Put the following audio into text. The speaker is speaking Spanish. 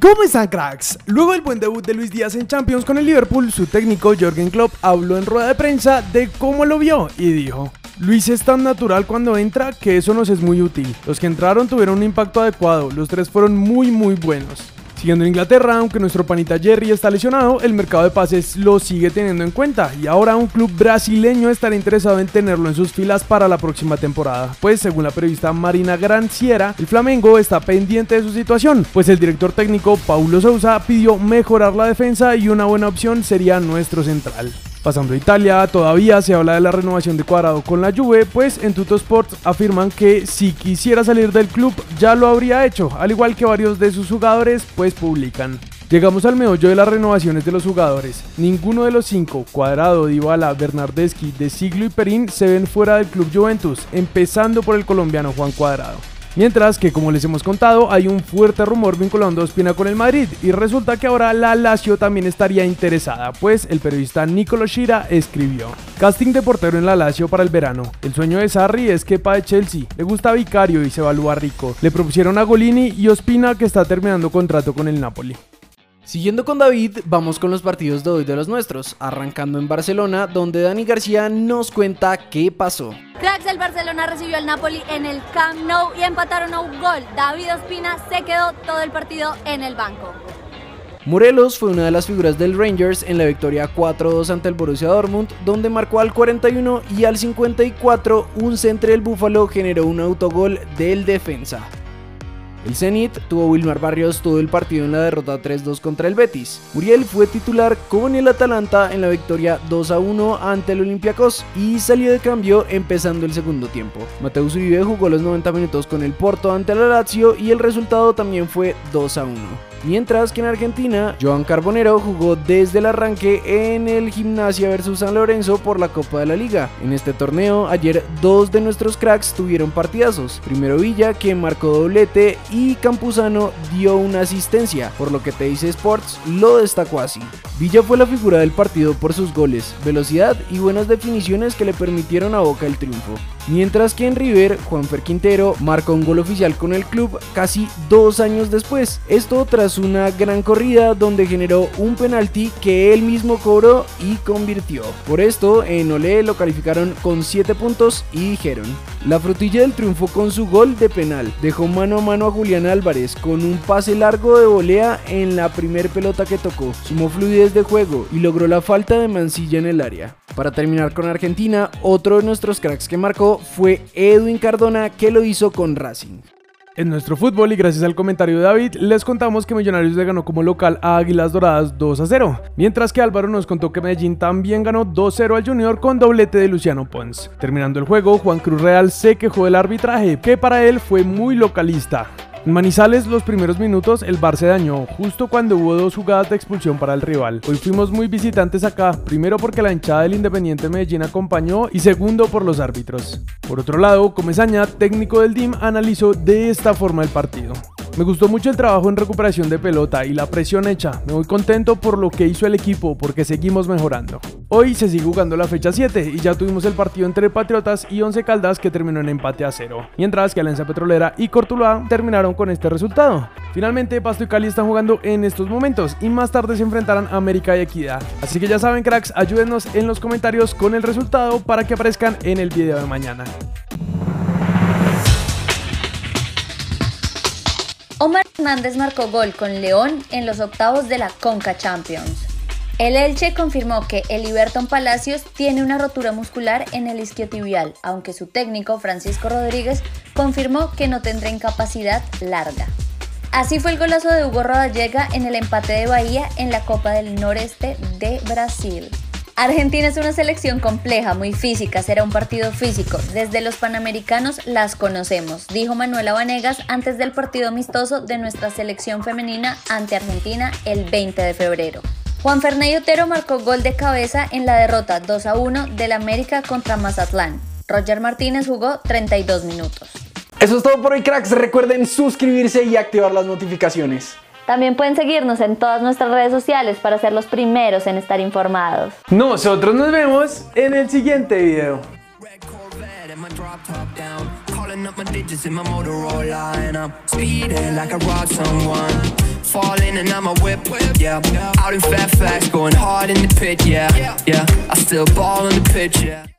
¿Cómo están cracks? Luego del buen debut de Luis Díaz en Champions con el Liverpool, su técnico Jürgen Klopp habló en rueda de prensa de cómo lo vio y dijo Luis es tan natural cuando entra que eso nos es muy útil. Los que entraron tuvieron un impacto adecuado, los tres fueron muy muy buenos. Siguiendo en Inglaterra, aunque nuestro panita Jerry está lesionado, el mercado de pases lo sigue teniendo en cuenta y ahora un club brasileño estará interesado en tenerlo en sus filas para la próxima temporada. Pues según la periodista Marina Granciera, el Flamengo está pendiente de su situación, pues el director técnico Paulo Sousa pidió mejorar la defensa y una buena opción sería nuestro central. Pasando a Italia, todavía se habla de la renovación de Cuadrado con la Juve, pues en Tuto Sports afirman que si quisiera salir del club ya lo habría hecho, al igual que varios de sus jugadores, pues publican. Llegamos al meollo de las renovaciones de los jugadores. Ninguno de los cinco, Cuadrado, Dybala, Bernardeschi, De Siglo y Perín, se ven fuera del club Juventus, empezando por el colombiano Juan Cuadrado. Mientras que, como les hemos contado, hay un fuerte rumor vinculando a Ospina con el Madrid y resulta que ahora la Lazio también estaría interesada, pues el periodista Nicolo Shira escribió: Casting de portero en la Lazio para el verano. El sueño de Sarri es Kepa de Chelsea, le gusta Vicario y se evalúa rico. Le propusieron a Golini y Ospina que está terminando contrato con el Napoli. Siguiendo con David, vamos con los partidos de hoy de los nuestros, arrancando en Barcelona, donde Dani García nos cuenta qué pasó. Cracks del Barcelona recibió al Napoli en el Camp Nou y empataron a un gol. David Ospina se quedó todo el partido en el banco. Morelos fue una de las figuras del Rangers en la victoria 4-2 ante el Borussia Dortmund, donde marcó al 41 y al 54 un centro del Búfalo generó un autogol del defensa. El Zenit tuvo Wilmar Barrios todo el partido en la derrota 3-2 contra el Betis. Muriel fue titular con el Atalanta en la victoria 2-1 ante el Olympiacos y salió de cambio empezando el segundo tiempo. Mateus Uribe jugó los 90 minutos con el Porto ante el Lazio y el resultado también fue 2-1. Mientras que en Argentina, Joan Carbonero jugó desde el arranque en el Gimnasia versus San Lorenzo por la Copa de la Liga. En este torneo, ayer dos de nuestros cracks tuvieron partidazos. Primero Villa, que marcó doblete, y Campuzano dio una asistencia, por lo que Teis Sports lo destacó así. Villa fue la figura del partido por sus goles, velocidad y buenas definiciones que le permitieron a Boca el triunfo. Mientras que en River, Juanfer Quintero marcó un gol oficial con el club casi dos años después. Esto tras una gran corrida donde generó un penalti que él mismo cobró y convirtió. Por esto, en Olé lo calificaron con 7 puntos y dijeron: La frutilla del triunfo con su gol de penal dejó mano a mano a Julián Álvarez con un pase largo de volea en la primer pelota que tocó. Sumó fluidez de juego y logró la falta de mancilla en el área. Para terminar con Argentina, otro de nuestros cracks que marcó fue Edwin Cardona que lo hizo con Racing. En nuestro fútbol y gracias al comentario de David, les contamos que Millonarios le ganó como local a Águilas Doradas 2 a 0, mientras que Álvaro nos contó que Medellín también ganó 2-0 al Junior con doblete de Luciano Pons. Terminando el juego, Juan Cruz Real se quejó del arbitraje, que para él fue muy localista. En Manizales, los primeros minutos, el bar se dañó, justo cuando hubo dos jugadas de expulsión para el rival. Hoy fuimos muy visitantes acá, primero porque la hinchada del Independiente Medellín acompañó y segundo por los árbitros. Por otro lado, Comesaña, técnico del DIM, analizó de esta forma el partido. Me gustó mucho el trabajo en recuperación de pelota y la presión hecha. Me voy contento por lo que hizo el equipo porque seguimos mejorando. Hoy se sigue jugando la fecha 7 y ya tuvimos el partido entre Patriotas y Once Caldas que terminó en empate a cero, mientras que Alianza Petrolera y Cortuluá terminaron con este resultado. Finalmente Pasto y Cali están jugando en estos momentos y más tarde se enfrentarán a América y Equidad. Así que ya saben cracks, ayúdenos en los comentarios con el resultado para que aparezcan en el video de mañana. Omar Hernández marcó gol con León en los octavos de la Conca Champions. El Elche confirmó que el Liberton Palacios tiene una rotura muscular en el isquiotibial, aunque su técnico Francisco Rodríguez confirmó que no tendrá incapacidad larga. Así fue el golazo de Hugo Rodallega en el empate de Bahía en la Copa del Noreste de Brasil. Argentina es una selección compleja, muy física, será un partido físico. Desde los Panamericanos las conocemos, dijo Manuela Vanegas antes del partido amistoso de nuestra selección femenina ante Argentina el 20 de febrero. Juan Fernando Otero marcó gol de cabeza en la derrota 2 a 1 del América contra Mazatlán. Roger Martínez jugó 32 minutos. Eso es todo por hoy, cracks. Recuerden suscribirse y activar las notificaciones. También pueden seguirnos en todas nuestras redes sociales para ser los primeros en estar informados. Nosotros nos vemos en el siguiente video. Calling up my digits in my Motorola and I'm speeding like I robbed someone. Falling in and out my whip, yeah. Out in going hard in the pit, yeah, yeah. I still ball on the pitch, yeah.